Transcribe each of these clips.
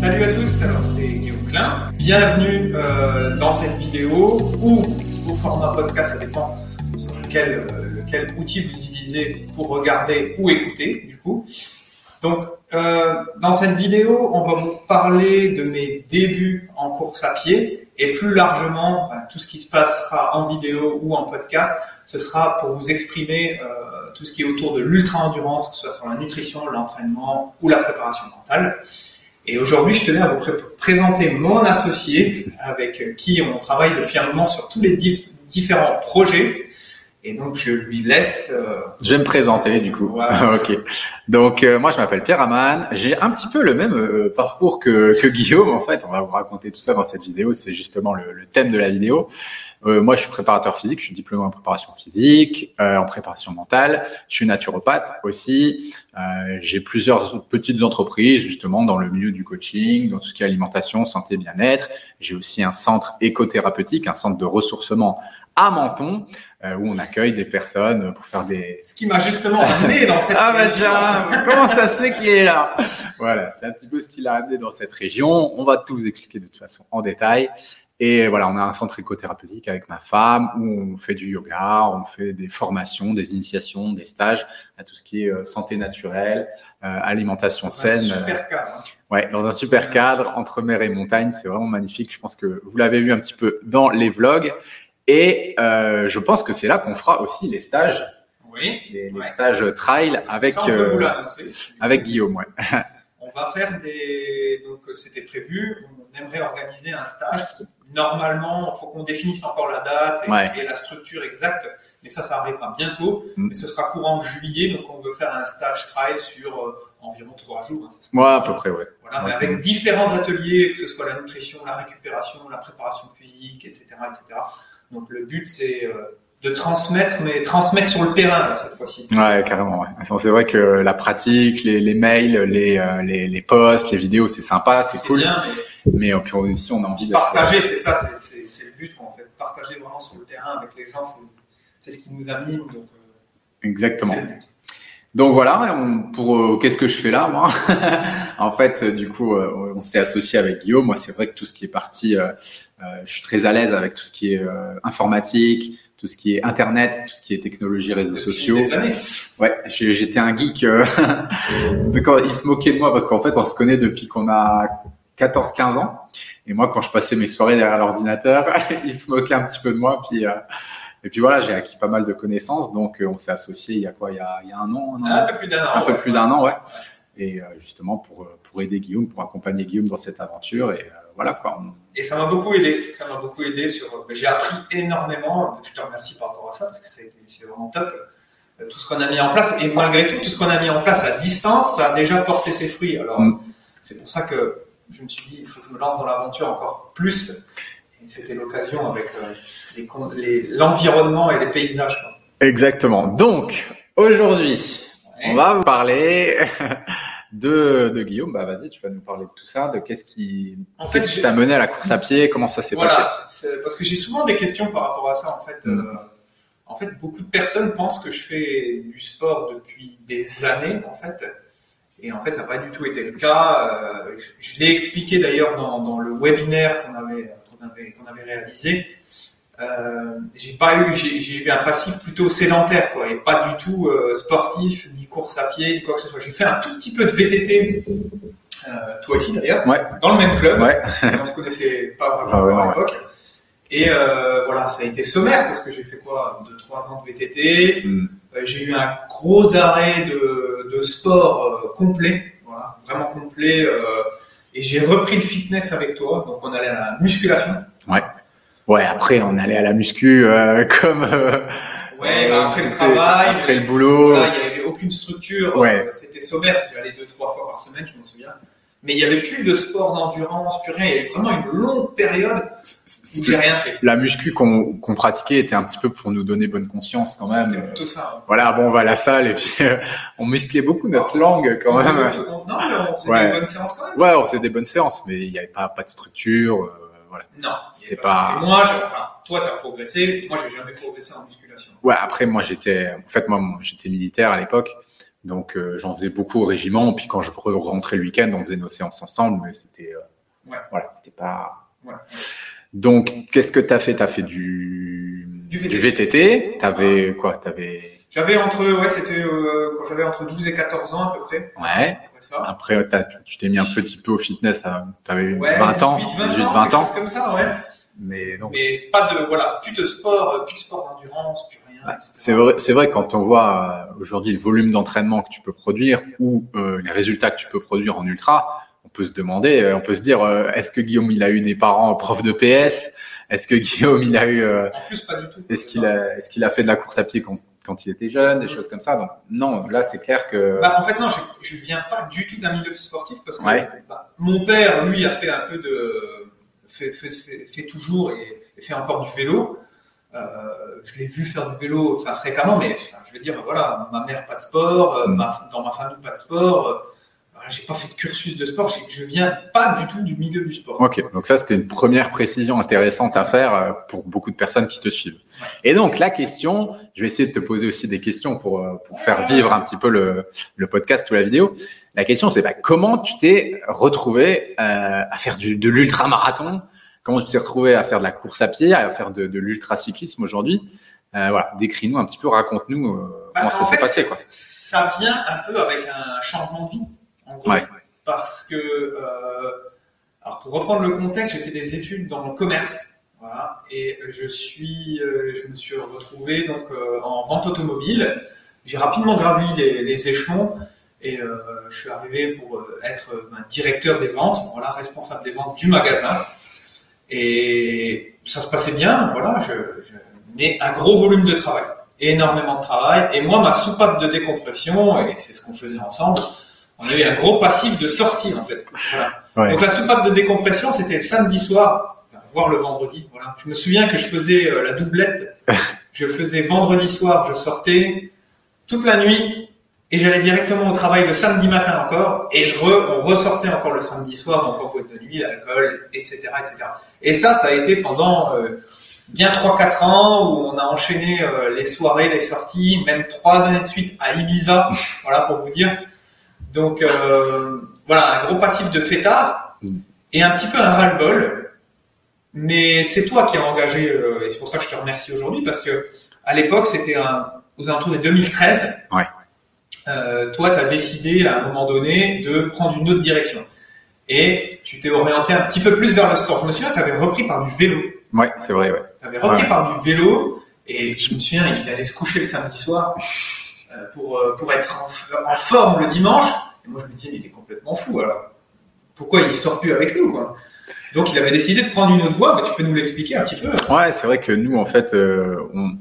Salut à tous, alors c'est Guillaume Klein. Bienvenue euh, dans cette vidéo ou au format podcast, ça dépend sur lequel, euh, lequel outil vous utilisez pour regarder ou écouter du coup. Donc euh, dans cette vidéo, on va vous parler de mes débuts en course à pied et plus largement ben, tout ce qui se passera en vidéo ou en podcast. Ce sera pour vous exprimer euh, tout ce qui est autour de l'ultra-endurance, que ce soit sur la nutrition, l'entraînement ou la préparation mentale. Et aujourd'hui, je tenais à vous pré- présenter mon associé avec qui on travaille depuis un moment sur tous les dif- différents projets. Et donc, je lui laisse. euh, Je vais me présenter du coup. Voilà. ok. Donc euh, moi je m'appelle Pierre Aman. J'ai un petit peu le même euh, parcours que, que Guillaume en fait. On va vous raconter tout ça dans cette vidéo. C'est justement le, le thème de la vidéo. Euh, moi je suis préparateur physique. Je suis diplômé en préparation physique, euh, en préparation mentale. Je suis naturopathe aussi. Euh, J'ai plusieurs petites entreprises justement dans le milieu du coaching, dans tout ce qui est alimentation, santé, bien-être. J'ai aussi un centre écothérapeutique, un centre de ressourcement à Menton euh, où on accueille des personnes pour faire des ce qui m'a justement amené dans cette. ah bah région. tiens, comment ça se fait qu'il est là? Voilà, c'est un petit peu ce qui l'a amené dans cette région. On va tout vous expliquer de toute façon en détail. Et voilà, on a un centre écothérapeutique avec ma femme où on fait du yoga, on fait des formations, des initiations, des stages à tout ce qui est euh, santé naturelle, euh, alimentation Un saine. super cadre. hein. Ouais, dans un super cadre entre mer et montagne, c'est vraiment magnifique. Je pense que vous l'avez vu un petit peu dans les vlogs. Et euh, je pense que c'est là qu'on fera aussi les stages, Oui. les, les Ouais. stages trail avec euh, avec Guillaume. Ouais. On va faire des. Donc, euh, c'était prévu. On aimerait organiser un stage qui, normalement, il faut qu'on définisse encore la date et, Ouais. et la structure exacte. Mais ça, ça arrivera bientôt. Mm. Et ce sera courant juillet. Donc, on veut faire un stage trail sur euh, environ trois jours. hein, Moi, à peu près, ouais. Voilà, mais avec différents ateliers, que ce soit la nutrition, la récupération, la préparation physique, etc. etc. Donc, le but, c'est euh, de transmettre, mais transmettre sur le terrain, là, cette fois-ci. Ouais, carrément. Ouais. C'est vrai que la pratique, les, les mails, les, euh, les, les posts, les vidéos, c'est sympa, c'est cool. bien, mais Mais euh, puis aussi, on a envie de partager, c'est ça, c'est- le but, quoi, en fait. Partager vraiment sur le terrain avec les gens, c'est- c'est ce qui nous anime. Donc, euh, Exactement. Donc voilà, on- pour euh, qu'est-ce que je fais là, moi En fait, euh, du coup, euh, on s'est associé avec Guillaume. Moi, c'est vrai que tout ce qui est parti, euh, euh, je suis très à l'aise avec tout ce qui est euh, informatique, tout ce qui est internet, tout ce qui est technologie, réseaux Depuis sociaux. Des années. Ouais, j'étais un geek. euh, quand il se moquait de moi parce qu'en fait, on se connaît depuis qu'on a 14-15 ans. Et moi, quand je passais mes soirées derrière l'ordinateur, il se moquait un petit peu de moi. Puis, euh, et puis voilà, j'ai acquis pas mal de connaissances. Donc, euh, on s'est associés il y a quoi? Il y a, il y a un an, un, an Un peu plus d'un an. un peu ouais. plus d'un an, ouais. Et euh, justement pour pour aider Guillaume, pour accompagner Guillaume dans cette aventure. Et voilà quoi. On- Et ça m'a beaucoup aidé. Ça m'a beaucoup aidé sur. J'ai appris énormément. Je te remercie par rapport à ça parce que c'est vraiment top. Tout ce qu'on a mis en place et malgré tout, tout ce qu'on a mis en place à distance, ça a déjà porté ses fruits. Alors, Mm. c'est pour ça que je me suis dit, il faut que je me lance dans l'aventure encore plus. Et c'était l'occasion avec euh, les con- les- l'environnement et les paysages. quoi. Exactement. Donc aujourd'hui. On va vous parler de, de Guillaume. Bah vas-y, tu vas nous parler de tout ça, de qu'est-ce qui, En fait, t'a mené à la course à pied, comment ça s'est passé. Voilà, c'est- parce que j'ai souvent des questions par rapport à ça. En fait, Mm. Euh, en fait, beaucoup de personnes pensent que je fais du sport depuis des années, en fait. Et en fait, ça n'a pas du tout été le cas. Euh, je je l'ai expliqué d'ailleurs dans, dans le webinaire qu'on avait, qu'on avait, qu'on avait réalisé. Euh, j'ai pas eu, j'ai eu un passif plutôt sédentaire, quoi, et pas du tout euh, sportif, ni course à pied, ni quoi que ce soit. J'ai fait un tout petit peu de VTT, toi aussi d'ailleurs, Ouais. dans le même club Ouais. on se connaissait pas vraiment Ah à l'époque. Et voilà, ça a été sommaire parce que j'ai fait quoi 2-3 ans de VTT. Mm. J'ai eu un gros arrêt de, de sport euh, complet, voilà, vraiment complet. euh, et j'ai repris le fitness avec toi. Donc on allait à la musculation. Ouais, après on allait à la muscu euh, comme Ouais, bah, après le travail, après le boulot. Voilà, il n'y avait aucune structure. Ouais. C'était sommaire. J'y allais deux, trois fois par semaine, je m'en souviens. Mais il n'y avait plus de sport d'endurance, plus rien. Il y avait vraiment une longue période où j'ai rien fait. La muscu qu'on pratiquait était un petit peu pour nous donner bonne conscience quand même. C'était plutôt ça. hein. Voilà, bon, on va à la salle et puis euh, on musclait beaucoup notre langue quand On même. on- Non, mais on faisait Ouais. des bonnes séances quand même. Ouais, on faisait des bonnes séances, mais il n'y avait pas, pas de structure. euh, voilà. Non, C'était pas- Et Moi, je- enfin, toi, t'as progressé. Moi, j'ai jamais progressé en musculation. Ouais, après moi j'étais, en fait moi moi, j'étais militaire à l'époque, Donc euh, j'en faisais beaucoup au régiment. Puis quand je rentrais le week-end, on faisait nos séances ensemble, mais c'était Ouais. voilà, c'était pas. Ouais. Donc qu'est-ce que t'as fait? T'as fait du Du VTT. VTT. T'avais quoi? T'avais J'avais entre, ouais, c'était euh, quand j'avais entre 12 et 14 ans à peu près. ouais. Après ça. Après t'as- tu tu t'es mis un petit peu au fitness. T'avais Ouais, 20 ans, 18, 18, 20 20 ans. quelque chose comme ça, ouais. Mais non. Mais pas de, voilà, plus de sport, euh, plus de sport d'endurance, plus. C'est vrai, c'est vrai quand on voit euh, aujourd'hui le volume d'entraînement que tu peux produire ou euh, les résultats que tu peux produire en ultra, on peut se demander, euh, on peut se dire, euh, est-ce que Guillaume il a eu des parents profs de PS Est-ce que Guillaume il a eu, euh, En plus, pas du tout. est-ce qu'il a, est-ce qu'il a fait de la course à pied quand, quand il était jeune, des choses comme ça? Donc non, là c'est clair que Bah, en fait, non, je, je viens pas du tout d'un milieu sportif parce que Ouais. bah, mon père, lui, a fait un peu de, fait, fait, fait, fait toujours et, et fait encore du vélo. Euh, je l'ai vu faire du vélo, enfin fréquemment, mais je veux dire, voilà, ma mère pas de sport, euh, Mm. ma- dans ma famille pas de sport. Euh, j'ai pas fait de cursus de sport. Je viens pas du tout du milieu du sport. Ok, donc ça c'était une première précision intéressante à faire pour beaucoup de personnes qui te suivent. Et donc la question, je vais essayer de te poser aussi des questions pour, pour faire vivre un petit peu le, le podcast ou la vidéo. La question c'est bah, comment tu t'es retrouvé euh, à faire du, de l'ultra-marathon Comment tu t'es retrouvé à faire de la course à pied, à faire de, de l'ultra-cyclisme aujourd'hui? Euh, Voilà, décris-nous un petit peu, raconte-nous euh, Bah, comment ça s'est passé. Quoi. Ça vient un peu avec un changement de vie, en gros. Ouais. Parce que, euh, alors pour reprendre le contexte, j'ai fait des études dans le commerce. Voilà, et je suis, je me suis retrouvé donc en vente automobile. J'ai rapidement gravi les, les échelons et je suis arrivé pour être ben, directeur des ventes, voilà, responsable des ventes du magasin. Et ça se passait bien, voilà, je, je, mais un gros volume de travail, énormément de travail. Et moi, ma soupape de décompression, et c'est ce qu'on faisait ensemble, on avait un gros passif de sortie en fait. Voilà. Ouais. Donc la soupape de décompression, c'était le samedi soir, voire le vendredi. Voilà. Je me souviens que je faisais euh, la doublette. je faisais vendredi soir, je sortais toute la nuit et j'allais directement au travail le samedi matin encore et je re- on ressortait encore le samedi soir, donc en boîte de nuit, l'alcool, etc., etc. Et ça, ça a été pendant euh, bien 3-4 ans où on a enchaîné euh, les soirées, les sorties, même trois années de suite à Ibiza, voilà pour vous dire. Donc euh, voilà, un gros passif de fêtard Mm. et un petit peu un ras-le-bol. Mais c'est toi qui as engagé, euh, et c'est pour ça que je te remercie aujourd'hui, parce que à l'époque, c'était aux alentours des 2013. Ouais. Euh, toi, tu as décidé à un moment donné de prendre une autre direction. Et tu t'es orienté un petit peu plus vers le sport. Je me souviens, tu avais repris par du vélo. Ouais, c'est vrai. Ouais. Tu avais repris Ouais. par du vélo. Et je me souviens, il allait se coucher le samedi soir euh, pour, euh, pour être en, en forme le dimanche. Et moi, je me disais, il est complètement fou. Alors, pourquoi il sort plus avec nous quoi? Donc, il avait décidé de prendre une autre voie. Mais tu peux nous l'expliquer un petit peu? Ouais, c'est vrai que nous, en fait, euh, on,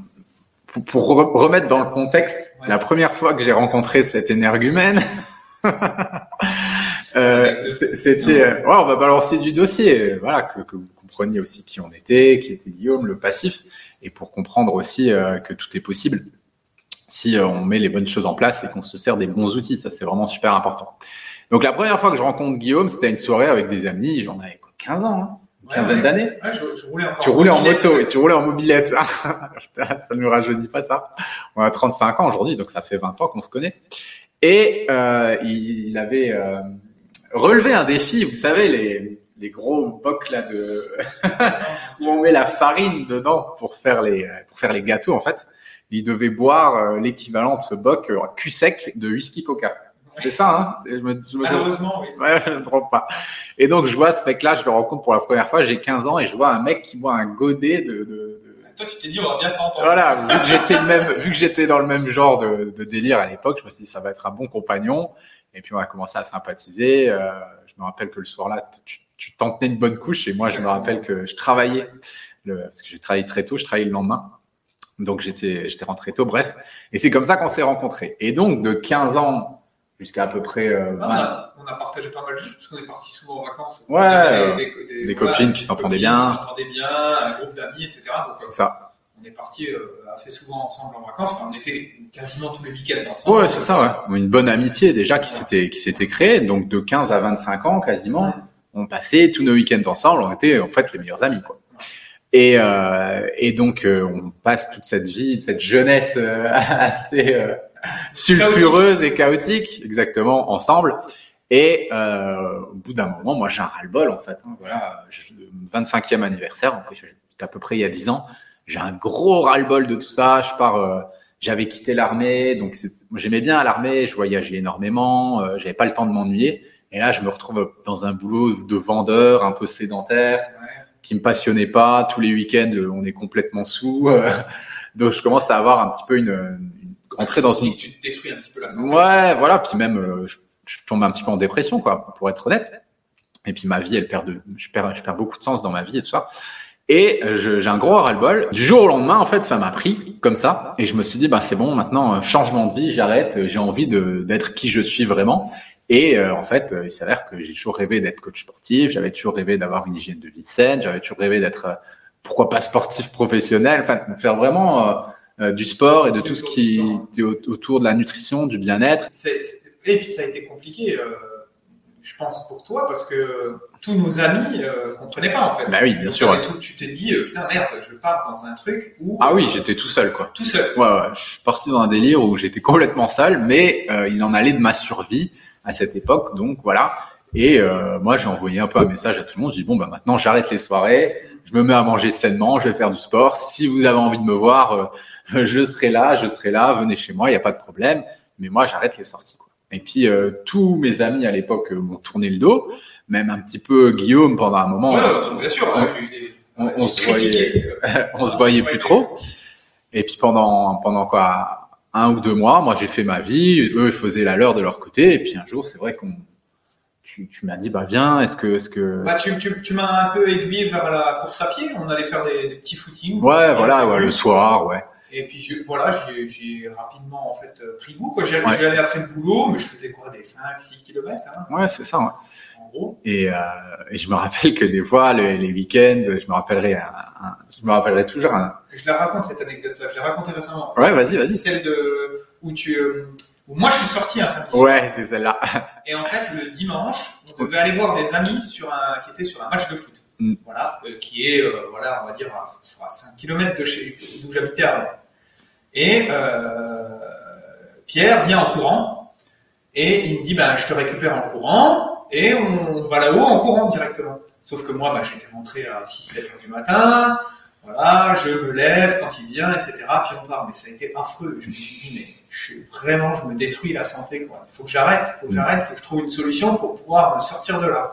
pour, pour re- remettre dans le contexte, Ouais. la première fois que j'ai rencontré cet énergumène, euh, c'était, ouais, on va balancer du dossier, voilà, que, que vous compreniez aussi qui on était, qui était Guillaume, le passif, et pour comprendre aussi euh, que tout est possible si euh, on met les bonnes choses en place et qu'on se sert des bons outils. Ça, c'est vraiment super important. Donc, la première fois que je rencontre Guillaume, c'était à une soirée avec des amis, j'en avais quoi, 15 ans, hein, quinzaine ouais. d'années. Ouais, je, je roulais encore Tu roulais en moto et tu roulais en mobilette. Ça ne nous rajeunit pas ça. On a 35 ans aujourd'hui, donc ça fait 20 ans qu'on se connaît. Et euh, il, avait euh, relevé un défi, vous savez, les, les gros bocs là de où on met la farine dedans pour faire les pour faire les gâteaux en fait. Il devait boire euh, l'équivalent de ce boc euh, cul sec de whisky coca. C'est ça, hein je me, je me- Malheureusement, oui. Ouais, je ne trompe pas. Et donc, je vois ce mec-là, je le rencontre pour la première fois, j'ai 15 ans, et je vois un mec qui boit un godet de... de, de- Toi, tu t'es dit, on va bien s'entendre. Voilà, vu que j'étais le même, vu que j'étais dans le même genre de, de délire à l'époque, je me suis dit, ça va être un bon compagnon. Et puis, on a commencé à sympathiser. Euh, je me rappelle que le soir-là, tu, tu t'en tenais une bonne couche, et moi, je me rappelle que je travaillais, le, parce que j'ai travaillé très tôt, je travaillais le lendemain. Donc, j'étais, j'étais rentré tôt, bref. Et c'est comme ça qu'on s'est rencontrés. Et donc, de 15 ans jusqu'à à peu près euh, 20, on, a, on a partagé pas mal de choses parce qu'on est parti souvent en vacances. Ouais, euh, des, copines qui s'entendaient bien. Qui s'entendaient bien, un groupe d'amis, etc. C'est ça. on est parti euh, assez souvent ensemble en vacances. Enfin, on était quasiment tous les week-ends ensemble. Ouais, c'est ça, ouais. Une bonne amitié déjà qui s'était qui s'était créée. Donc de 15 à 25 ans quasiment, on passait tous nos week-ends ensemble. On était en fait les meilleurs amis, quoi. Et, euh, et donc, euh, on passe toute cette vie, cette jeunesse euh, assez sulfureuse et chaotique, exactement, ensemble. Et euh, au bout d'un moment, moi, j'ai un ras-le-bol, en fait. Hein, voilà, j'ai le 25e anniversaire, c'était à peu près il y a 10 ans. J'ai un gros ras-le-bol de tout ça. Je pars, euh, j'avais quitté l'armée, donc j'aimais bien l'armée. Je voyageais énormément, euh, j'avais pas le temps de m'ennuyer. Et là, je me retrouve dans un boulot de vendeur, un peu sédentaire Ouais. Qui me passionnait pas. Tous les week-ends, euh, on est complètement sous. euh, donc, je commence à avoir un petit peu une, une rentrer dans une. Tu te détruis un petit peu la santé. Ouais, voilà. Puis même, euh, je, je tombe un petit peu en dépression, quoi, pour être honnête. Et puis ma vie, elle perd de, je perds, je perds beaucoup de sens dans ma vie et tout ça. Et j'ai un gros ras-le-bol. Du jour au lendemain, en fait, ça m'a pris comme ça. Et je me suis dit, bah c'est bon, maintenant changement de vie, j'arrête. J'ai envie de d'être qui je suis vraiment. Et euh, en fait, euh, il s'avère que j'ai toujours rêvé d'être coach sportif. J'avais toujours rêvé d'avoir une hygiène de vie saine. J'avais toujours rêvé d'être, euh, pourquoi pas sportif professionnel. Enfin, de faire vraiment euh, euh, du sport et de tout ce qui est au- autour de la nutrition, du bien-être. Et puis ça a été compliqué, euh, je pense, pour toi, parce que tous nos amis euh, comprenaient pas en fait. Bah oui, bien Donc, sûr. t'avais tout- tu t'es dit, putain, merde, je pars dans un truc où. Ah oui, j'étais tout seul, quoi. Tout seul. Ouais, ouais, je suis parti dans un délire où j'étais complètement seul, mais euh, il en allait de ma survie à cette époque, donc voilà. Et euh, moi, j'ai envoyé un peu un message à tout le monde. J'ai dit bon, bah maintenant, j'arrête les soirées, je me mets à manger sainement, je vais faire du sport. Si vous avez envie de me voir, euh, je serai là, je serai là. Venez chez moi, il n'y a pas de problème. Mais moi, j'arrête les sorties. Quoi. Et puis, euh, tous mes amis à l'époque euh, m'ont tourné le dos, même un petit peu Guillaume pendant un moment. Ouais, ouais, bien sûr. On- on se critiqué, euh, on se voyait plus trop. Et puis pendant pendant quoi un ou deux mois, moi j'ai fait ma vie, eux ils faisaient la leur de leur côté. Et puis un jour, c'est vrai qu'on tu, tu m'as dit bah viens, est-ce que est-ce que Bah, tu, tu, tu m'as un peu aiguillé vers la course à pied. On allait faire des, des petits footings. ouais voilà ouais, le soir ouais Et puis je, voilà, j'ai- j'ai rapidement en fait pris goût. quoi. J'y Ouais. après le boulot, mais je faisais quoi des 5-6 km hein, ouais c'est ça. Ouais. En gros. Et, euh, et je me rappelle que des fois le- les week-ends, je me rappellerai un, un- je me rappellerai toujours un Je la raconte cette anecdote-là. Je l'ai racontée récemment. ouais vas-y vas-y Celle de où tu euh, où moi je suis sorti un samedi. soir. ouais c'est celle-là Et en fait le dimanche, on devait aller voir des amis sur un qui étaient sur un match de foot. Mm. Voilà, euh, qui est euh, voilà, on va dire à, à 5 km de chez d'où j'habitais avant. Et Pierre vient en courant et il me dit bah je te récupère en courant et on va là-haut en courant directement. Sauf que moi bah, j'étais rentré à 6-7 heures du matin. Voilà, je me lève quand il vient, etc. Puis on part. Mais ça a été affreux. Je me suis dit, mais je suis vraiment, je me détruis la santé. Quoi. Il faut que j'arrête. Il faut que j'arrête. Il faut que je trouve une solution pour pouvoir me sortir de là.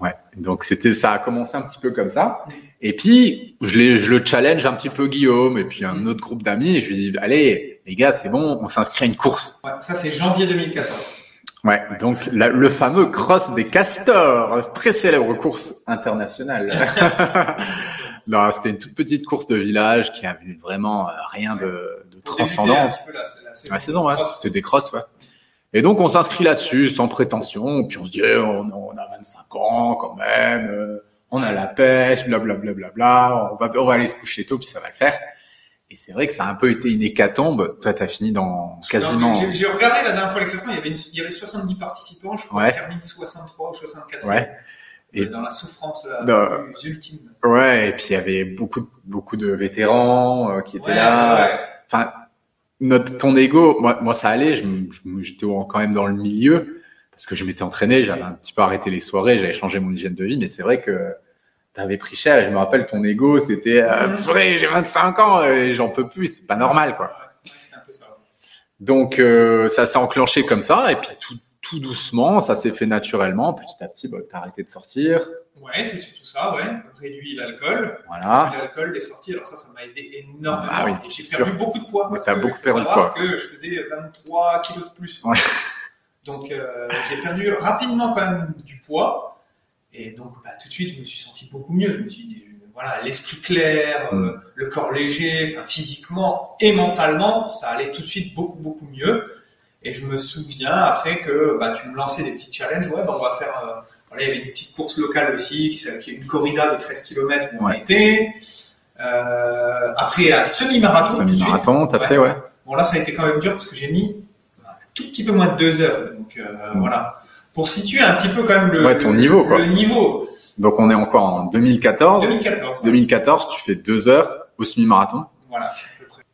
Ouais, donc c'était ça a commencé un petit peu comme ça. Et puis je, je le challenge un petit peu Guillaume et puis un autre groupe d'amis et je lui dis allez les gars c'est bon on s'inscrit à une course. Ouais, ça, c'est janvier 2014. Ouais, donc la- le fameux cross des castors, très célèbre course internationale. non, c'était une toute petite course de village qui avait vraiment euh, rien de, de transcendant. la, saison. C'était des crosses, ouais. Et donc, on s'inscrit là-dessus, sans prétention, puis on se dit, eh, on, on a 25 ans, quand même, euh, on a la pêche, blablabla, bla, bla, bla, on va, on va aller se coucher tôt, puis ça va le faire. Et c'est vrai que ça a un peu été une hécatombe. Toi, t'as fini dans quasiment... J'ai regardé la dernière fois les classements, il y avait, une- il y avait 70 participants, je crois Ouais. je termine 63 ou 64 Ouais. Et Et- dans la souffrance la Non. plus ultime. Ouais, et puis il y avait beaucoup, beaucoup de vétérans euh, qui étaient Ouais, là. ouais. Enfin, notre, ton ego, moi, moi ça allait, j'étais quand même dans le milieu parce que je m'étais entraîné, j'avais un petit peu arrêté les soirées, j'avais changé mon hygiène de vie, mais c'est vrai que t'avais pris cher et je me rappelle ton ego, c'était euh, Mhm. purée, j'ai 25 ans et j'en peux plus, c'est pas normal quoi. Un peu ça. Donc euh, ça s'est enclenché comme ça et puis tout, tout doucement, ça s'est fait naturellement, petit à petit, bah, t'as arrêté de sortir, Ouais, c'est surtout ça, ouais. Réduit l'alcool. voilà. L'alcool, les sorties, alors ça, ça m'a aidé énormément. Ah oui, et j'ai perdu sûr. beaucoup de poids. parce t'as que beaucoup perdu de poids. que je faisais 23 kilos de plus. Ouais. Donc, euh, j'ai perdu rapidement quand même du poids. Et donc, bah, tout de suite, je me suis senti beaucoup mieux. Je me suis dit, voilà, l'esprit clair, euh, Mm. le corps léger, enfin, physiquement et mentalement, ça allait tout de suite beaucoup, beaucoup mieux. Et je me souviens après que bah, tu me lançais des petits challenges. Ouais, bah, on va faire. euh, voilà, il y avait une petite course locale aussi, qui, est une corrida de 13 km où on a Ouais. été. Euh, après, un semi-marathon. Semi-marathon, t'as Ouais. fait, ouais. Bon, là, ça a été quand même dur parce que j'ai mis un tout petit peu moins de deux heures. Donc, euh, Mm. voilà. Pour situer un petit peu quand même le, Ouais, ton le- niveau, quoi. le niveau. Donc on est encore en 2014. 2014. 2014, tu fais deux heures au semi-marathon. Voilà.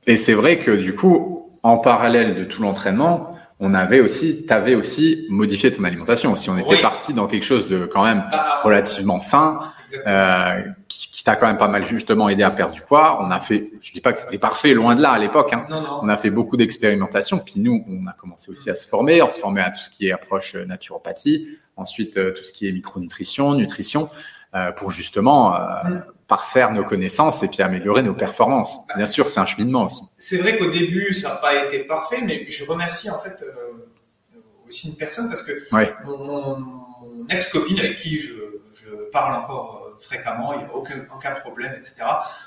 Et c'est vrai que du coup, en parallèle de tout l'entraînement, on avait aussi, t'avais aussi modifié ton alimentation. Si on était Oui. parti dans quelque chose de quand même Ah, relativement sain. Euh, qui, qui t'a quand même pas mal justement aidé à perdre du poids. On a fait, je dis pas que c'était parfait, loin de là à l'époque. Hein. On a fait beaucoup d'expérimentations. Puis nous, on a commencé aussi à se former. On se formait à tout ce qui est approche euh, naturopathie. Ensuite, euh, tout ce qui est micronutrition, nutrition, euh, pour justement parfaire nos connaissances et puis améliorer nos performances. Bien sûr, c'est un cheminement aussi. C'est vrai qu'au début, ça n'a pas été parfait, mais je remercie en fait euh, aussi une personne parce que Ouais. mon- mon ex-copine avec qui je, je parle encore euh, fréquemment, il n'y a aucun, aucun problème, etc.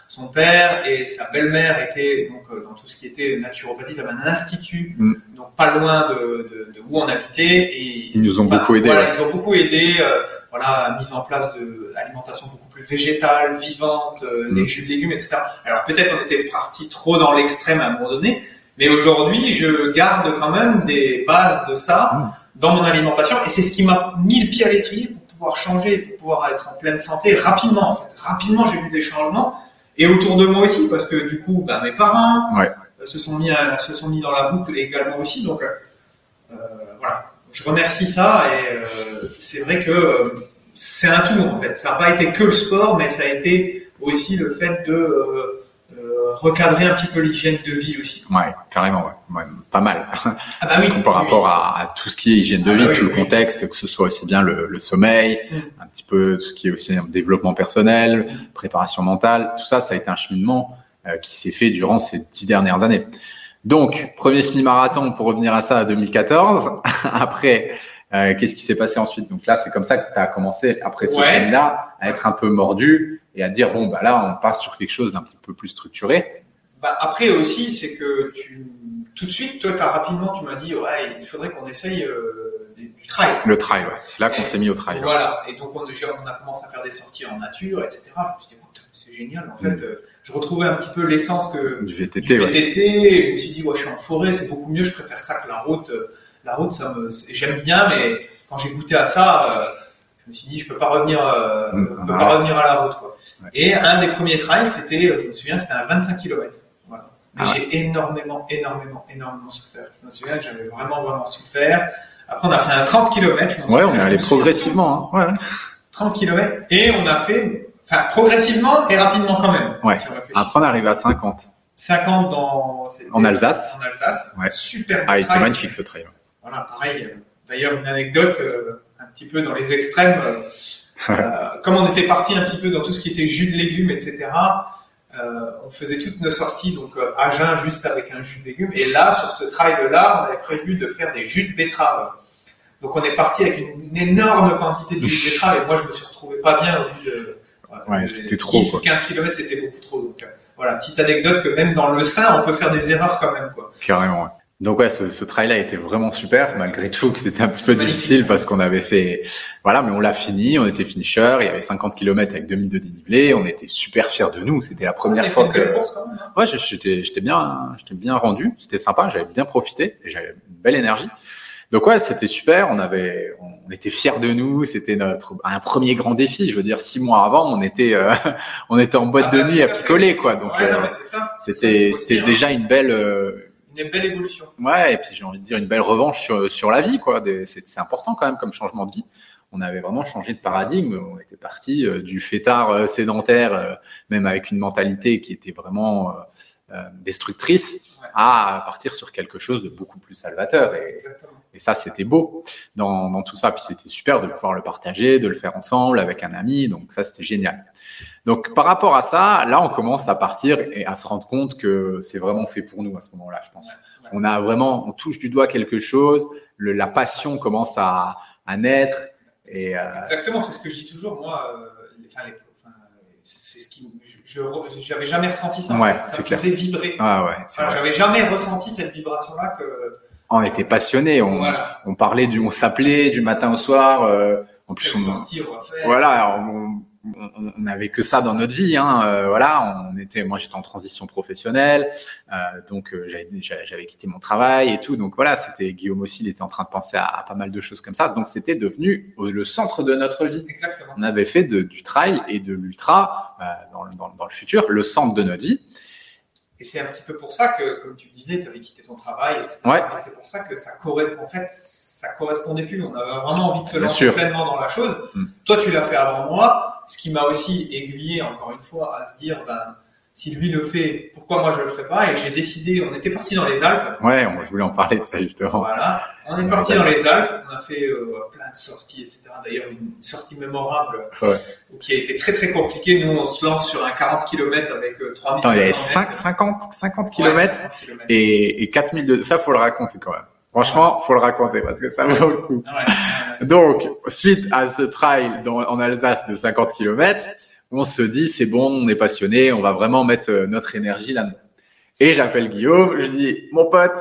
Son père et sa belle-mère étaient donc euh, dans tout ce qui était naturopathie, ils avaient un institut, Mm. donc pas loin de, de- de où on habitait. Et, Ils nous ont beaucoup aidés, Voilà, ouais. Ils ont beaucoup aidé. euh, voilà, mise en place de alimentation beaucoup plus végétale, vivante, euh, Mm. des jus de légumes, etc. Alors peut-être on était parti trop dans l'extrême à un moment donné, mais aujourd'hui je garde quand même des bases de ça Mm. dans mon alimentation et c'est ce qui m'a mis le pied à l'étrier pouvoir changer, pour pouvoir être en pleine santé rapidement. En fait. Rapidement j'ai vu des changements et autour de moi aussi parce que du coup bah, mes parents Ouais. euh, se sont mis à- se sont mis dans la boucle également aussi donc euh, voilà je remercie ça et euh, c'est vrai que euh, c'est un tout en fait ça n'a pas été que le sport mais ça a été aussi le fait de recadrer un petit peu l'hygiène de vie aussi Ouais, carrément, ouais. Ouais, pas mal. ah bah oui par oui, rapport à, à tout ce qui est hygiène de Ah vie, bah oui, tout le contexte, que ce soit aussi bien le, le sommeil, Mm. un petit peu tout ce qui est aussi un développement personnel, préparation mentale, tout ça, ça a été un cheminement euh, qui s'est fait durant ces dix dernières années. Donc, premier semi-marathon, pour revenir à ça, 2014. Après, euh, qu'est-ce qui s'est passé ensuite? Donc là, c'est comme ça que tu as commencé, après ce Ouais. semi-là, à être un peu mordu et à dire, bon, bah là, on passe sur quelque chose d'un petit peu plus structuré. Bah, après aussi, c'est que tu, tout de suite, toi, t'as rapidement, tu m'as dit, ouais, il faudrait qu'on essaye euh, du du trail. Le trail, ouais. C'est là qu'on s'est mis au trail. ouais. Voilà. Et donc, on, déjà, on a commencé à faire des sorties en nature, etc. Je me suis dit, c'est génial. En fait, Mm. euh, je retrouvais un petit peu l'essence que Du du VTT, ouais. VTT. Et je me suis dit, ouais, je suis en forêt, c'est beaucoup mieux. Je préfère ça que la route. La route, ça me, j'aime bien, mais quand j'ai goûté à ça, euh, je me suis dit, je peux pas revenir, euh, Mm. je peux pas revenir à la route. Quoi. Ouais. Et un des premiers trails, c'était, euh, je me souviens, c'était un 25 km. Voilà. Mais Ah j'ai énormément, énormément, énormément souffert. Je me souviens que j'avais vraiment, vraiment souffert. Après, on a fait un 30 km. Je Ouais, on est allé progressivement. Hein. Ouais, ouais. 30 km. Et on a fait, enfin, progressivement et rapidement quand même. Ouais. si on réfléchit. Après, on est arrivé à 50. 50 dans, En Alsace. En Alsace. Ouais. Super. Ah, il était magnifique ce trail. Voilà, pareil. euh, D'ailleurs, une anecdote, euh, petit peu dans les extrêmes. euh, euh, comme on était parti un petit peu dans tout ce qui était jus de légumes, etc. euh, on faisait toutes nos sorties donc à jeun juste avec un jus de légumes. Et là, sur ce trail-là, on avait prévu de faire des jus de betterave. Donc on est parti avec une, une énorme quantité de jus de betterave et moi je me suis retrouvé pas bien au bout de, Ouais, de c'était trop, 10 quoi. ou 15 km, c'était beaucoup trop. Donc euh, voilà, petite anecdote que même dans le sein, on peut faire des erreurs quand même. Quoi. Carrément, ouais. Donc ouais, ce, ce trail-là était vraiment super, malgré tout que c'était un petit peu difficile parce qu'on avait fait, voilà, mais on l'a fini, on était finisher, il y avait 50 km avec 2000 de dénivelé, on était super fiers de nous, c'était la première On fois que, course quand même. hein. ouais, j'étais, j'étais bien, j'étais bien rendu, c'était sympa, j'avais bien profité et j'avais une belle énergie. Donc ouais, c'était super, on avait, on était fiers de nous, c'était notre un premier grand défi. Je veux dire, six mois avant, on était, euh, on était en boîte Ah de nuit à picoler, quoi. Donc ouais, euh, c'était, c'était hein. déjà une belle, euh, Une belle évolution. Ouais, et puis j'ai envie de dire une belle revanche sur, sur la vie, quoi. C'est important quand même comme changement de vie. On avait vraiment changé de paradigme. On était parti euh, du fêtard euh, sédentaire, euh, même avec une mentalité qui était vraiment destructrice. À partir sur quelque chose de beaucoup plus salvateur. Et, et ça, c'était beau dans, dans tout ça. Puis c'était super de pouvoir le partager, de le faire ensemble avec un ami. Donc ça, c'était génial. Donc par rapport à ça, là, on commence à partir et à se rendre compte que c'est vraiment fait pour nous à ce moment-là, je pense. On a vraiment, on touche du doigt quelque chose. Le, la passion commence à, à naître. Et euh, Exactement, c'est ce que je dis toujours. Moi, euh, les- enfin, les- c'est ce qui, je, j'avais jamais ressenti ça. Ouais, ça c'est me clair. faisait vibrer. ah ouais, vrai. j'avais jamais ressenti cette vibration-là que. on était passionnés. On, voilà. on parlait du, on s'appelait du matin au soir. euh, en plus, on, sortie on va faire. voilà, on, on, on avait que ça dans notre vie. Hein. Euh, voilà, on était, moi j'étais en transition professionnelle, euh, donc euh, j'avais, quitté mon travail et tout. Donc voilà, c'était Guillaume aussi, il était en train de penser à, à pas mal de choses comme ça. Donc c'était devenu le centre de notre vie. Exactement. On avait fait de, du trail et de l'ultra euh, dans, le- dans, dans le futur le centre de notre vie. Et c'est un petit peu pour ça que, comme tu disais, tu avais quitté ton travail, etc. Ouais. Et c'est pour ça que ça correspond. En fait, ça correspondait plus. On avait vraiment envie de se lancer pleinement dans la chose. Mm. Toi, tu l'as fait avant moi, ce qui m'a aussi aiguillé, encore une fois, à se dire, ben, si lui le fait, pourquoi moi je le ferais pas? Et j'ai décidé, on était parti dans les Alpes. Ouais, on, je voulais en parler de ça justement. Voilà, on est parti dans les Alpes, on a fait euh, plein de sorties, etc. D'ailleurs, une sortie mémorable Ouais. qui a été très très compliquée. Nous, on se lance sur un 40 km avec euh, 3500 Attends, il y avait mètres. 5, 50, 50 Ouais, kilomètres 50 kilomètres. et, et 4000 de, ça faut le raconter quand même. Franchement, faut le raconter parce que ça vaut le coup. Ah. Donc, suite à ce trail dans, en Alsace de 50 km, on se dit c'est bon, on est passionné, on va vraiment mettre euh, notre énergie là-dedans. Et j'appelle Guillaume, je dis mon pote,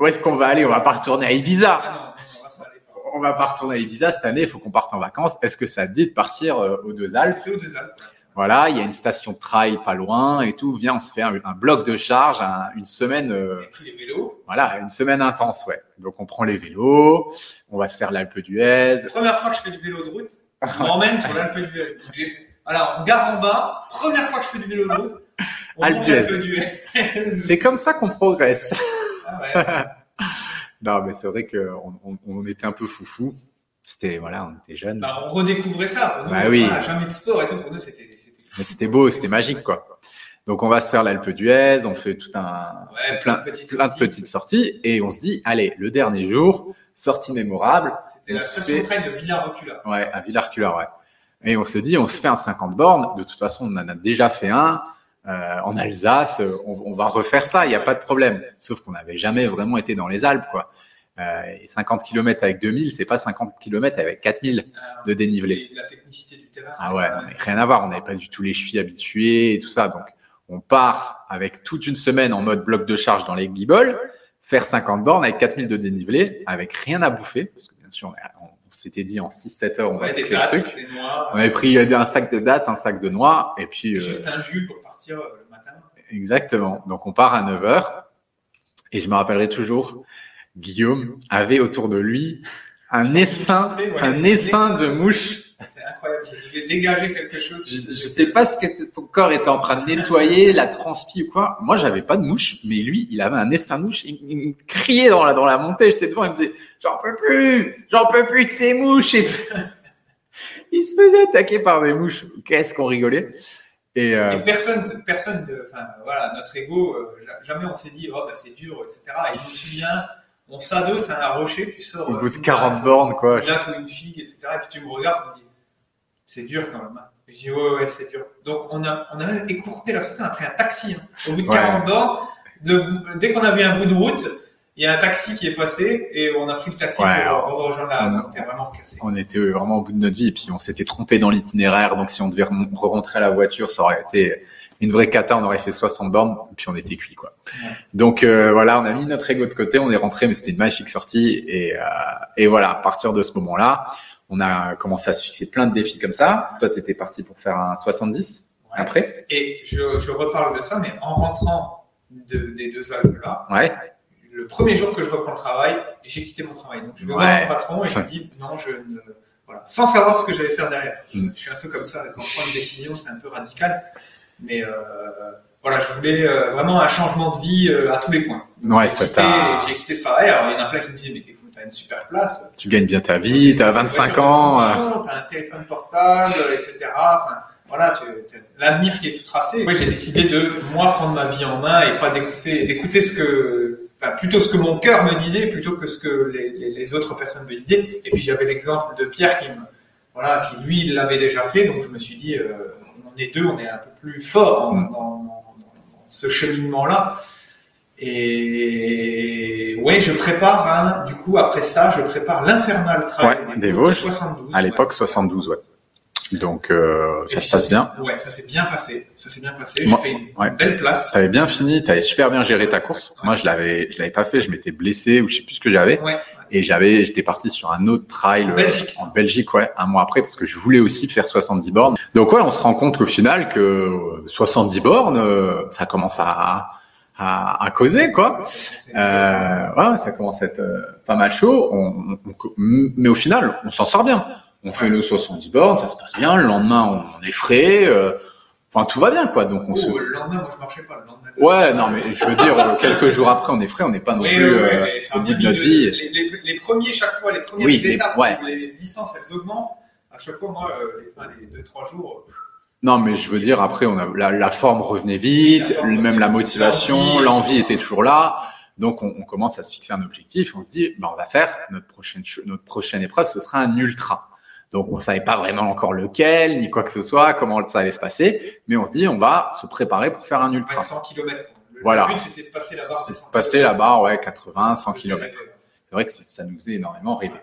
où est-ce qu'on va aller? On va pas retourner à Ibiza. Ah non, on va pas retourner à Ibiza cette année, il faut qu'on parte en vacances. Est-ce que ça te dit de partir aux deux Alpes? C'était aux deux Alpes. Voilà, il y a une station de trail pas loin et tout. Viens, on se fait un, un bloc de charge, un- une semaine. euh, les vélos. voilà, une semaine intense, ouais. Donc on prend les vélos, on va se faire l'Alpe d'Huez. La première fois que je fais du vélo de route, on m'emmène sur l'Alpe d'Huez. Alors, on se gare en bas. Première fois que je fais du vélo de route, on Alpe d'Huez. C'est comme ça qu'on progresse. Ah ouais. Non, mais c'est vrai qu'on on, on était un peu foufou. C'était, voilà, on était jeunes. Bah, on redécouvrait ça. Nous, Bah oui. voilà, jamais de sport et tout. Pour nous, c'était. c'était Mais c'était beau, c'était magique, quoi. Donc on va se faire l'Alpe d'Huez, on fait tout un, Ouais, plein, plein de petites plein de sorties. petites sorties et on se dit, allez, le dernier jour, sortie mémorable, C'était la on station fait- de trail de Villa-Recula. Ouais, à Villars-Culard, ouais. Et on se dit, on se fait un 50 bornes. De toute façon, on en a déjà fait un euh, en Alsace. On, on va refaire ça, il n'y a pas de problème. Sauf qu'on n'avait jamais vraiment été dans les Alpes, quoi. Euh, et 50 km avec 2000, c'est pas 50 km avec 4000 de dénivelé. La technicité du terrain. Ah ouais, non, rien à voir. On n'avait pas du tout les chevilles habituées et tout ça. Donc, on part avec toute une semaine en mode bloc de charge dans les guibolles, faire 50 bornes avec 4000 de dénivelé, avec rien à bouffer. Parce que bien sûr, on, on s'était dit en 6-7 heures, on va des dates, truc. des noix. On avait pris un sac de dattes, un sac de noix, et puis et euh, Juste un jus pour partir euh, le matin. exactement. Donc on part à 9 heures, et je me rappellerai toujours, Guillaume avait autour de lui un essaim, ouais, un essaim de mouches. C'est incroyable. Je devais dégager quelque chose. Je, je sais pas ce que ton corps était en train de nettoyer, la transpi ou quoi. Moi, j'avais pas de mouches, mais lui, il avait un essaim de mouches. Il, il me criait dans la, dans la montée. J'étais devant, il me disait, j'en peux plus, j'en peux plus de ces mouches. Et tout. il se faisait attaquer par des mouches. Qu'est-ce qu'on rigolait. Et, euh, Et personne, personne, enfin voilà, notre ego, euh, ja- jamais on s'est dit, oh bah c'est dur, etc. Et je me souviens, on s'adosse à un rocher, tu sors. au euh, bout de une 40 date, bornes, quoi. Une date ou une figue, etc. Et puis tu me regardes, tu me dis, c'est dur quand même. hein. Je dis, ouais, ouais, c'est dur. Donc on a, on a même écourté la sortie, on a pris un taxi. hein. Au bout de Ouais. 40 bornes, le- dès qu'on a vu un bout de route, il y a un taxi qui est passé et on a pris le taxi Ouais, pour rejoindre la. on- On était vraiment cassé. On était euh, vraiment au bout de notre vie, et puis on s'était trompé dans l'itinéraire. Donc, si on devait rem- rentrer à la voiture, ça aurait été une vraie cata. On aurait fait 60 bornes, puis on était cuit, quoi. Ouais. Donc euh, voilà, on a mis notre ego de côté, on est rentré, mais c'était une magnifique sortie. Et, euh, et voilà, à partir de ce moment-là, on a commencé à se fixer plein de défis comme ça. Toi, tu étais parti pour faire un 70 Ouais. après. Et je, je reparle de ça, mais en rentrant de- des deux Alpes là, Ouais. le premier jour que je reprends le travail, j'ai quitté mon travail. Donc je vais voir mon patron et je lui dis non, je ne. Voilà. Sans savoir ce que j'allais faire derrière. Mm. Je suis un peu comme ça, quand je prends une décision, c'est un peu radical. Mais euh, voilà, je voulais euh, vraiment un changement de vie euh, à tous les points. Ouais, J'ai ça quitté- t'a. J'ai quitté ce travail. Alors il y en a plein qui me disaient mais t'es t'as une super place. Tu gagnes bien ta vie, t'as 25 Voiture de ans. T'as un téléphone portable, etc. Enfin, voilà, tu, l'avenir qui est tout tracé. Moi, j'ai décidé de moi prendre ma vie en main et pas d'écouter, d'écouter ce que, enfin, plutôt ce que mon cœur me disait plutôt que ce que les, les, les autres personnes me disaient. Et puis j'avais l'exemple de Pierre qui me, voilà, qui lui il l'avait déjà fait, donc je me suis dit, euh, on est deux, on est un peu plus fort Mm. dans, dans- dans- dans ce cheminement-là. Et ouais, je prépare, hein, du coup, après ça, je prépare l'Infernal Trail Ouais, des Vosges. 72. À l'époque, ouais. 72, ouais. Donc, euh, ça se passe bien. Ouais, ça s'est bien passé. Ça s'est bien passé. Je fais une, ouais. belle place. T'avais bien fini, t'avais super bien géré ta course. Moi, je l'avais, je l'avais pas fait, je m'étais blessé ou je sais plus ce que j'avais. Ouais. Et j'avais, j'étais parti sur un autre trail En Belgique. en Belgique, ouais, un mois après, parce que je voulais aussi faire 70 bornes. Donc ouais, on se rend compte qu'au final, que euh, 70 bornes, euh, ça commence à, à, à causer, quoi. Euh, ouais, ça commence à être euh, pas mal chaud. On, on- on- mais au final, on s'en sort bien. On fait nos 70 bornes, ça se passe bien. Le lendemain, on est frais. euh, Enfin, tout va bien, quoi. Donc on Oh, se. le lendemain, moi je marchais pas. Le lendemain, Ouais, non, mais je veux dire, euh, quelques jours après, on est frais. On n'est pas non Oui, plus oui, euh, au bout de notre vie. Les, les, les premiers, chaque fois, les premières Oui, les- étapes, ouais. les distances, elles augmentent. À chaque fois, moi, euh, les, les deux, trois jours, Non, mais je veux dire, après, on a la, la forme revenait vite, La forme même la motivation, l'envie, était toujours là. Donc, on, on commence à se fixer un objectif. On se dit, ben, on va faire notre prochaine, notre prochaine épreuve, ce sera un ultra. Donc, on savait pas vraiment encore lequel, ni quoi que ce soit, comment ça allait se passer, mais on se dit, on va se préparer pour faire un ultra. 100 km. Le, Voilà. but, c'était de passer la barre des 100 Passer la barre, ouais, 80, 100 C'est- km. C'est vrai que ça, ça nous faisait énormément rêver.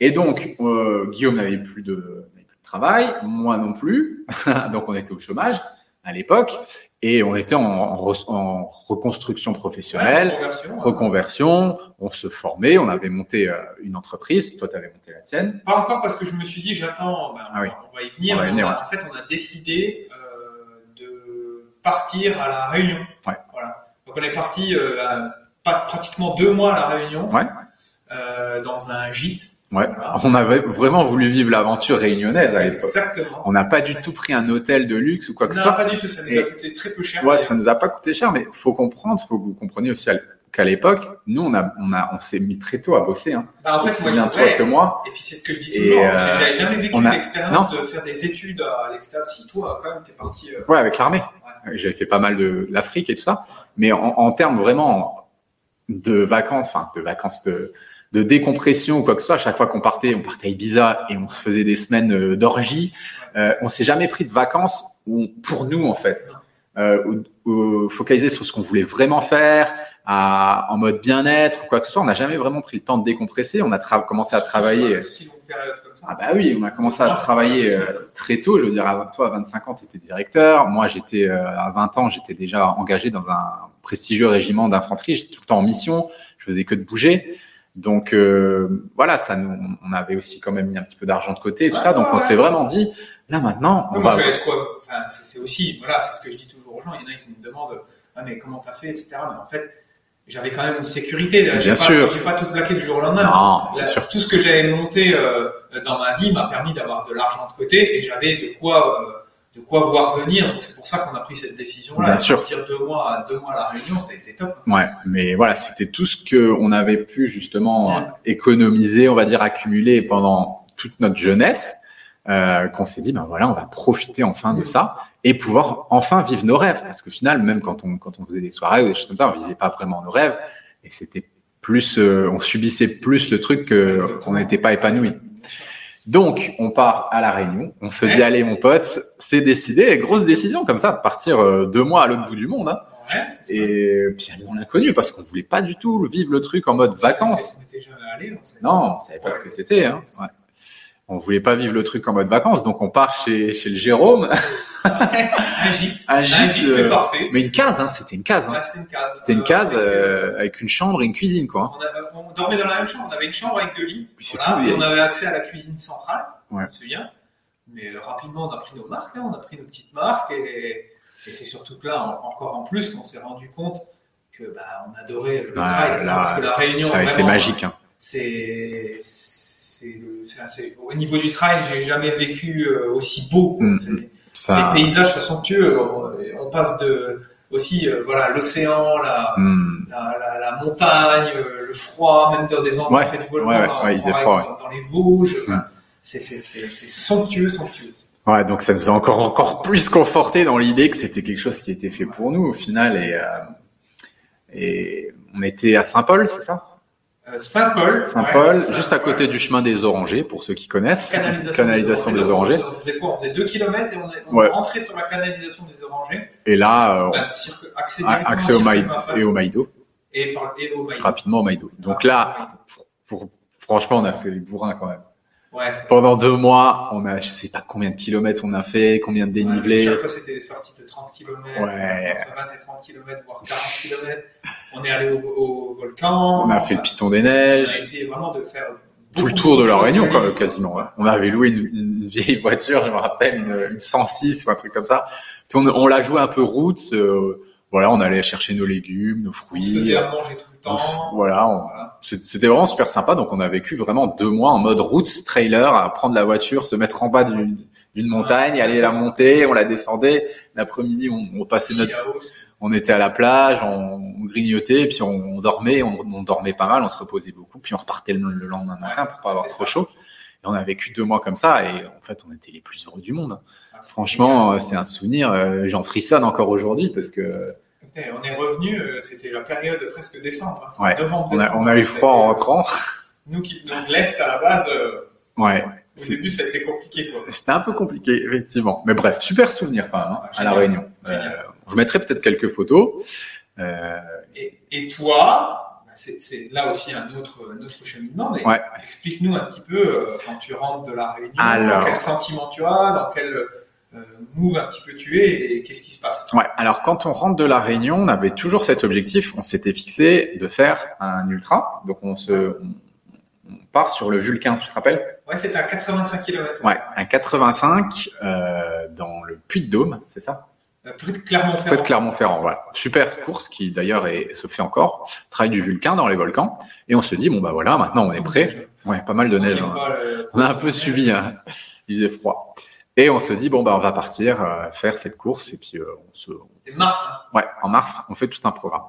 Et donc, euh, Guillaume n'avait plus plus de travail, moi non plus. donc, on était au chômage à l'époque et on était en, en re- en reconstruction professionnelle, Ouais, reconversion, reconversion. On se formait, on avait monté euh, une entreprise. Toi, tu avais monté la tienne. Pas encore parce que je me suis dit, j'attends, ben, Ah oui. on va y venir. Va y mais venir, on a- En fait, on a décidé euh, de partir à la Réunion. Ouais. Voilà. Donc, on est parti euh, à- pas, pratiquement deux mois à la Réunion, Ouais. euh, dans un gîte. Ouais. On avait vraiment voulu vivre l'aventure réunionnaise à l'époque. Exactement. On n'a pas du tout pris un hôtel de luxe ou quoi que ce Non, soit. pas du tout. Ça nous Et- a coûté très peu cher. Ouais, ça nous a pas coûté cher, mais faut comprendre, faut que vous compreniez aussi qu'à l'époque, nous, on a, on a, on s'est mis très tôt à bosser, hein. Bah, en fait, moi, bien toi que moi. Et puis c'est ce que je dis toujours. euh, J'avais jamais vécu l'expérience de faire des études à l'extérieur. Si toi, quand même, t'es parti. euh, Ouais, avec l'armée. J'avais fait pas mal de l'Afrique et tout ça. Mais en, en termes vraiment de vacances, enfin, de vacances de, de décompression ou quoi que ce soit, à chaque fois qu'on partait, on partait à Ibiza et on se faisait des semaines euh, d'orgie. Euh, on s'est jamais pris de vacances où, pour nous, en fait, euh, focaliser sur ce qu'on voulait vraiment faire, à, en mode bien-être, ou quoi que ce soit. On n'a jamais vraiment pris le temps de décompresser. On a commencé à travailler. Ça. Ah bah oui, on a commencé à travailler euh, très tôt. Je veux dire, à- toi, à 25 ans, tu étais directeur. Moi, j'étais euh, à 20 ans, j'étais déjà engagé dans un prestigieux régiment d'infanterie. J'étais tout le temps en mission. Je faisais que de bouger. Donc euh, voilà, ça nous, on avait aussi quand même mis un petit peu d'argent de côté et tout ça. Donc ouais, on ouais. s'est vraiment dit, là maintenant, on va. être quoi? Enfin, c'est, aussi, voilà, c'est ce que je dis toujours aux gens. Il y en a qui me demandent, ah, mais comment t'as fait, etc. Mais en fait, j'avais quand même une sécurité. Là. Bien pas, sûr. J'ai pas tout plaqué du jour au lendemain. Non, Là, sûr. Tout ce que j'avais monté euh, dans ma vie m'a permis d'avoir de l'argent de côté et j'avais de quoi, euh, de quoi voir venir. Donc c'est pour ça qu'on a pris cette décision-là. Bien sûr. Partir deux mois à deux mois à la Réunion, ça a été top. Ouais, mais voilà, c'était tout ce que on avait pu justement Ouais. économiser, on va dire accumuler pendant toute notre jeunesse, euh, qu'on s'est dit ben voilà, on va profiter enfin de Mhm. ça et pouvoir enfin vivre nos rêves, parce qu'au final, même quand on quand on faisait des soirées ou des choses comme ça, on vivait pas vraiment nos rêves et c'était plus, euh, on subissait plus le truc que qu'on n'était pas épanoui. Donc, on part à la Réunion. On se dit, allez, mon pote, c'est décidé. Grosse décision comme ça, de partir euh, deux mois à l'autre bout du monde. Hein. Ouais. Et puis on l'a connu parce qu'on voulait pas du tout vivre le truc en mode vacances. On allé, Non, on savait pas ce que c'était. Hein. Ouais. On voulait pas vivre le truc en mode vacances, donc on part chez, chez le Jérôme, un gîte. un Un gîte, gîte, euh, mais parfait. mais une case, hein, c'était une case. Hein. Ouais, c'était une case. C'était une Euh, case euh, avec une chambre et une cuisine, quoi. On, a- on dormait dans la même chambre. On avait une chambre avec deux lits. Voilà, et on avait accès à la cuisine centrale. Ouais. Je me souviens. Mais rapidement, on a pris nos marques. hein, on a pris nos petites marques. Et, et c'est surtout que là, en- encore en plus, qu'on s'est rendu compte que bah, on adorait le Ouais, trail. là, parce que la Réunion, ça a été magique. Hein. c'est au niveau du trail j'ai jamais vécu aussi beau Mm. Ça, les paysages sont somptueux. On, on passe de aussi euh, voilà l'océan la, Hmm. la, la, la montagne le froid même dans des endroits près du froid, dans, les Vosges. Mm. c'est c'est c'est c'est somptueux somptueux. Ouais, donc ça nous a encore encore plus conforté dans l'idée que c'était quelque chose qui était fait pour nous au final et euh, et on était à Saint-Paul, c'est ça? Saint-Paul Saint-Paul, ouais, juste à côté ouais. du chemin des Orangers, pour ceux qui connaissent. canalisation, des Orangers. on faisait quoi? On faisait deux kilomètres et on, est, on Ouais. sur la canalisation des Orangers Et là, euh, on a cirque- accès, au Maïdo et au Maïdo, et, par, et au Maïdo. rapidement au Maïdo. Donc là, pour, franchement, on a fait les bourrins quand même. Ouais, Pendant deux mois, on a, je sais pas combien de kilomètres on a fait, combien de dénivelés. Chaque fois, c'était des sorties de 30 km, Ouais. entre 20 et 30 km, voire 40 km. On est allé au, au volcan. On a fait le piston des On a neiges, essayé vraiment de faire tout le tour de la Réunion, quoi, quasiment. ouais. On avait loué une, une vieille voiture, je me rappelle, une, une 106 ou un truc comme ça. Puis on, on l'a joué un peu route. euh, voilà, on allait chercher nos légumes, nos On se fruits. faisait à manger tout temps. s- Voilà, on- Voilà. c'était vraiment super sympa. Donc on a vécu vraiment deux mois en mode route, trailer, à prendre la voiture, se mettre en bas d'une montagne, aller la monter, on la descendait. L'après-midi, on, on passait notre on était à la plage, on, on grignotait, puis on, dormait, on, dormait pas mal, on se reposait beaucoup, puis on repartait le, le lendemain matin pour pas avoir trop ça. chaud. Et on a vécu deux mois comme ça, et en fait, on était les plus heureux du monde. Ah, Franchement, euh, c'est un souvenir. euh, J'en frissonne encore aujourd'hui parce que Putain, on est revenu, euh, c'était la période presque décembre. Hein, Ouais, novembre, on a, décembre. on a eu froid en C'était- rentrant. Nous qui venons de l'Est à la base, euh, Ouais, au C'est- début, ça a été compliqué. Quoi. c'était un peu compliqué, effectivement. Mais bref, super souvenir quand même hein, à la. Réunion. Euh, je mettrai peut-être quelques photos. Euh, Et, et toi, bah, c'est c'est là aussi un autre, un autre cheminement, mais Ouais. explique-nous un petit peu euh, quand tu rentres de la Réunion, Alors. quel sentiment tu as, dans quel euh, move un petit peu tu es et qu'est-ce qui se passe? Ouais, alors quand on rentre de la Réunion, on avait toujours cet objectif. On s'était fixé de faire un ultra. Donc on se, on, on part sur le Vulcain, tu te rappelles? Ouais, c'est à 85 km. Ouais, un 85 euh, dans le Puy-de-Dôme, c'est ça? Euh, Près de Près de Clermont-Ferrand. Clermont-Ferrand, voilà. Super course qui d'ailleurs se fait encore. Travail du Vulcain dans les volcans. Et on se dit bon bah voilà, maintenant on est prêt. Ouais, pas mal de neige. Aime hein. le- On a un peu subi, hein. il faisait froid. Et on se dit bon bah on va partir euh, faire cette course et puis euh, on se, C'est mars. hein. Ouais, en mars, on fait tout un programme.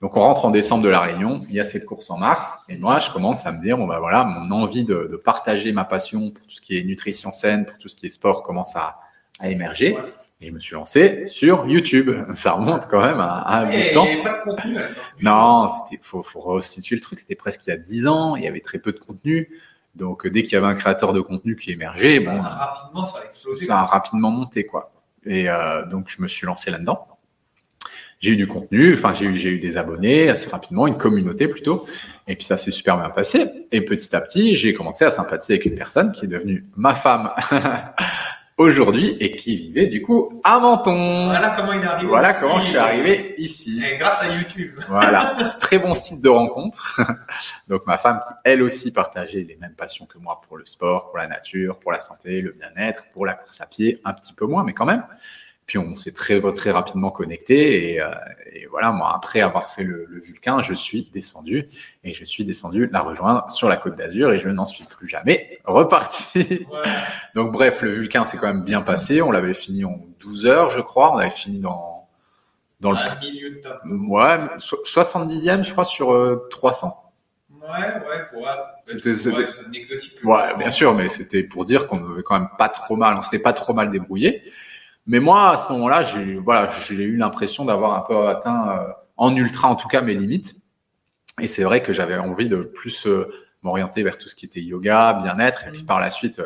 Donc on rentre en décembre de la Réunion, il y a cette course en mars, et moi je commence à me dire, bon bah voilà, mon envie de, de partager ma passion pour tout ce qui est nutrition saine, pour tout ce qui est sport commence à, à émerger, Ouais. et je me suis lancé sur YouTube. Ça remonte quand même à, à un bout de il temps. n'y avait pas de contenu. Non, c'était, faut, faut resituer le truc, c'était presque il y a 10 ans, il y avait très peu de contenu, donc dès qu'il y avait un créateur de contenu qui émergeait, bon, rapidement, ça a explosé. ça a rapidement monté quoi. Et euh, donc je me suis lancé là-dedans. J'ai eu du contenu, enfin j'ai eu j'ai eu des abonnés assez rapidement, une communauté plutôt. Et puis ça s'est super bien passé. Et petit à petit, j'ai commencé à sympathiser avec une personne qui est devenue ma femme aujourd'hui et qui vivait du coup à Menton. Voilà comment il est arrivé. Voilà ici. comment je suis arrivé ici. Et grâce à YouTube. Voilà, très bon site de rencontre. Donc ma femme qui elle aussi partageait les mêmes passions que moi pour le sport, pour la nature, pour la santé, le bien-être, pour la course à pied, un petit peu moins mais quand même. Puis on s'est très très rapidement connecté et, euh, et voilà moi après avoir fait le, le Vulcain, je suis descendu et je suis descendu la rejoindre sur la Côte d'Azur et je n'en suis plus jamais reparti. Ouais. Donc bref, le Vulcain s'est quand même bien passé. On l'avait fini en 12 heures, je crois. On avait fini dans dans le milieu de top. Ouais, so- 70e, je crois, sur euh, 300. Ouais, ouais, ouais. C'était- Ouais, anecdotique. Ouais, bien sûr, mais c'était pour dire qu'on avait quand même pas trop mal, on s'était pas trop mal débrouillé. Mais moi, à ce moment-là, j'ai voilà, j'ai eu l'impression d'avoir un peu atteint, euh, en ultra en tout cas, mes limites. Et c'est vrai que j'avais envie de plus euh, m'orienter vers tout ce qui était yoga, bien-être, et puis par la suite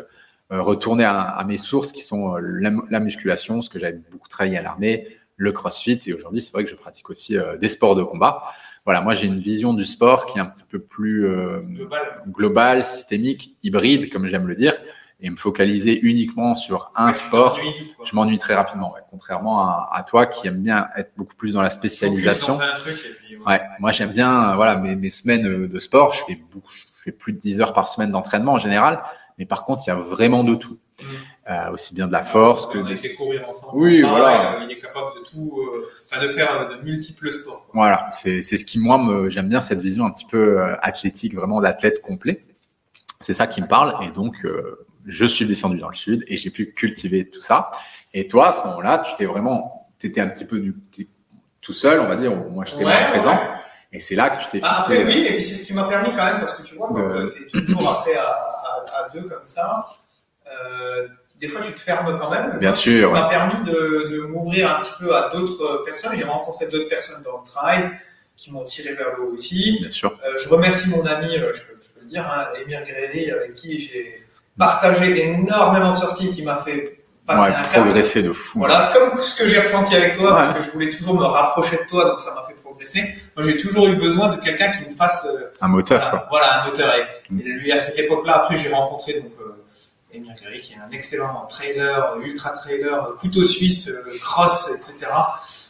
euh, retourner à, à mes sources qui sont euh, la, la musculation, ce que j'avais beaucoup travaillé à l'armée, le crossfit, et aujourd'hui, c'est vrai que je pratique aussi euh, des sports de combat. Voilà, moi j'ai une vision du sport qui est un petit peu plus euh, Global. global, systémique, hybride, comme j'aime le dire, et me focaliser uniquement sur un sport, je m'ennuie très rapidement, ouais, contrairement à, à toi qui aime bien être beaucoup plus dans la spécialisation. Ouais. Moi j'aime bien, euh, voilà, mes, mes semaines euh, de sport, je fais beaucoup, je fais plus de 10 heures par semaine d'entraînement en général, mais par contre il y a vraiment de tout, Mm. Euh, aussi bien de la force que on a de... été courir ensemble. Oui, Enfin, voilà. Il est capable de tout, euh, enfin, de faire euh, de multiples sports. quoi. Voilà, c'est c'est ce qui moi me j'aime bien cette vision un petit peu athlétique, vraiment d'athlète complet. C'est ça qui me parle et donc euh, je suis descendu dans le sud et j'ai pu cultiver tout ça. Et toi à ce moment-là, tu t'es vraiment, tu étais un petit peu du tout seul, on va dire. Moi j'étais Ouais, présent et c'est là que tu t'es Ah, fixé. après, oui, et puis c'est ce qui m'a permis quand même, parce que tu vois, quand Euh. tu es toujours après à, à, à deux comme ça, euh, des fois tu te fermes quand même. Bien sûr, Ça m'a permis de, de m'ouvrir un petit peu à d'autres personnes. J'ai rencontré d'autres personnes dans le trail qui m'ont tiré vers le haut aussi. Bien sûr. Euh, je remercie mon ami, euh, je, peux, je peux le dire, hein, Émir Gréry, avec qui j'ai partagé énormément de sorties, qui m'a fait passer Ouais, un cap. progresser de fou. Voilà, comme ce que j'ai ressenti avec toi, Ouais. parce que je voulais toujours me rapprocher de toi, donc ça m'a fait progresser. Moi, j'ai toujours eu besoin de quelqu'un qui me fasse euh, un moteur, voilà, quoi. Voilà, un moteur. Et, Mm. et lui, à cette époque-là, après, j'ai rencontré donc euh, Emir Guerry, qui est un excellent trailer, ultra trailer, euh, couteau suisse, euh, cross, etc.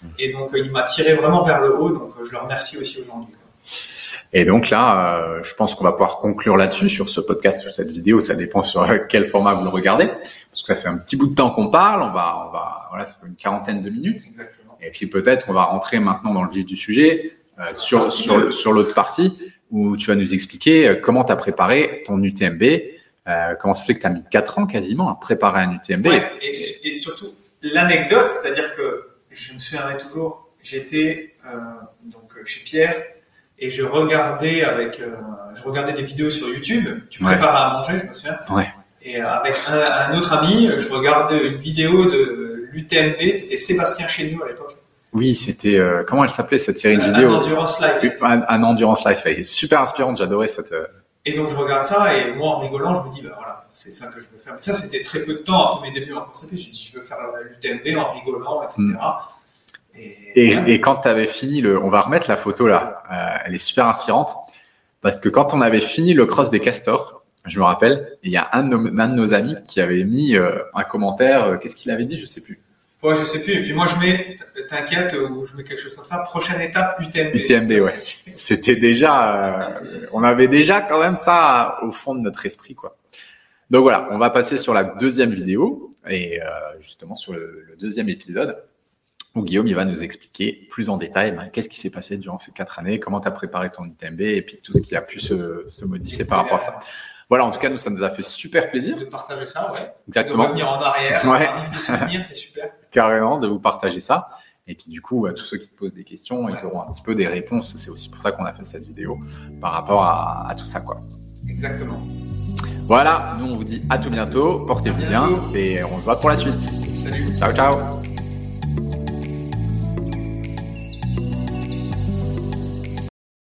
Mm. Et donc, euh, il m'a tiré vraiment vers le haut. Donc, euh, je le remercie aussi aujourd'hui. Et donc là, euh, je pense qu'on va pouvoir conclure là-dessus sur ce podcast, sur cette vidéo. Ça dépend sur euh, quel format vous le regardez, parce que ça fait un petit bout de temps qu'on parle. On va, on va, voilà, ça fait une quarantaine de minutes. Exactement. Et puis peut-être on va rentrer maintenant dans le vif du sujet euh, sur Partie sur deux. sur l'autre partie où tu vas nous expliquer euh, comment tu as préparé ton UTMB. Euh, comment ça fait que tu as mis 4 ans quasiment à préparer un UTMB Ouais, et, et surtout, l'anecdote, c'est-à-dire que je me souviendrai toujours, j'étais euh, donc chez Pierre et je regardais avec, euh, je regardais des vidéos sur YouTube. Tu Ouais. préparais à manger, je me souviens. Ouais. Et euh, avec un, un autre ami, je regardais une vidéo de l'UTMB. C'était Sébastien Chéniaud à l'époque. Oui, c'était euh, comment elle s'appelait cette série de Un vidéos endurance live. un, un endurance life. Elle est super inspirante. J'adorais cette. euh, Et donc je regarde ça et moi en rigolant, je me dis bah voilà, c'est ça que je veux faire. Mais ça c'était très peu de temps après mes débuts en course à pied. J'ai dit je veux faire l'UTMB en rigolant, etc. Mm. Et, quand tu avais fini le, on va remettre la photo là. Euh, elle est super inspirante parce que quand on avait fini le cross des castors, je me rappelle, il y a un de nos, un de nos amis qui avait mis euh, un commentaire. euh, Qu'est-ce qu'il avait dit? Je sais plus. Ouais, je sais plus. Et puis moi, je mets, t'inquiète, ou je mets quelque chose comme ça. Prochaine étape, UTMB. UTMB, Ça, ouais. C'était déjà, on avait déjà quand même ça au fond de notre esprit, quoi. Donc voilà, on va passer sur la deuxième vidéo et justement sur le, le deuxième épisode où Guillaume il va nous expliquer plus en détail ben, qu'est-ce qui s'est passé durant ces quatre années, comment tu as préparé ton UTMB et puis tout ce qui a pu se, se modifier par rapport à ça. Voilà, en tout cas, nous, ça nous a fait super plaisir. De partager ça, ouais. De Exactement. revenir en arrière, Ouais. souvenirs, c'est super. carrément de vous partager ça. Et puis du coup, à tous ceux qui te posent des questions, ils auront un petit peu des réponses. C'est aussi pour ça qu'on a fait cette vidéo par rapport à, à tout ça, quoi. Exactement. Voilà, nous on vous dit à tout bientôt, portez-vous bien et on se voit pour la suite. Salut. Ciao, ciao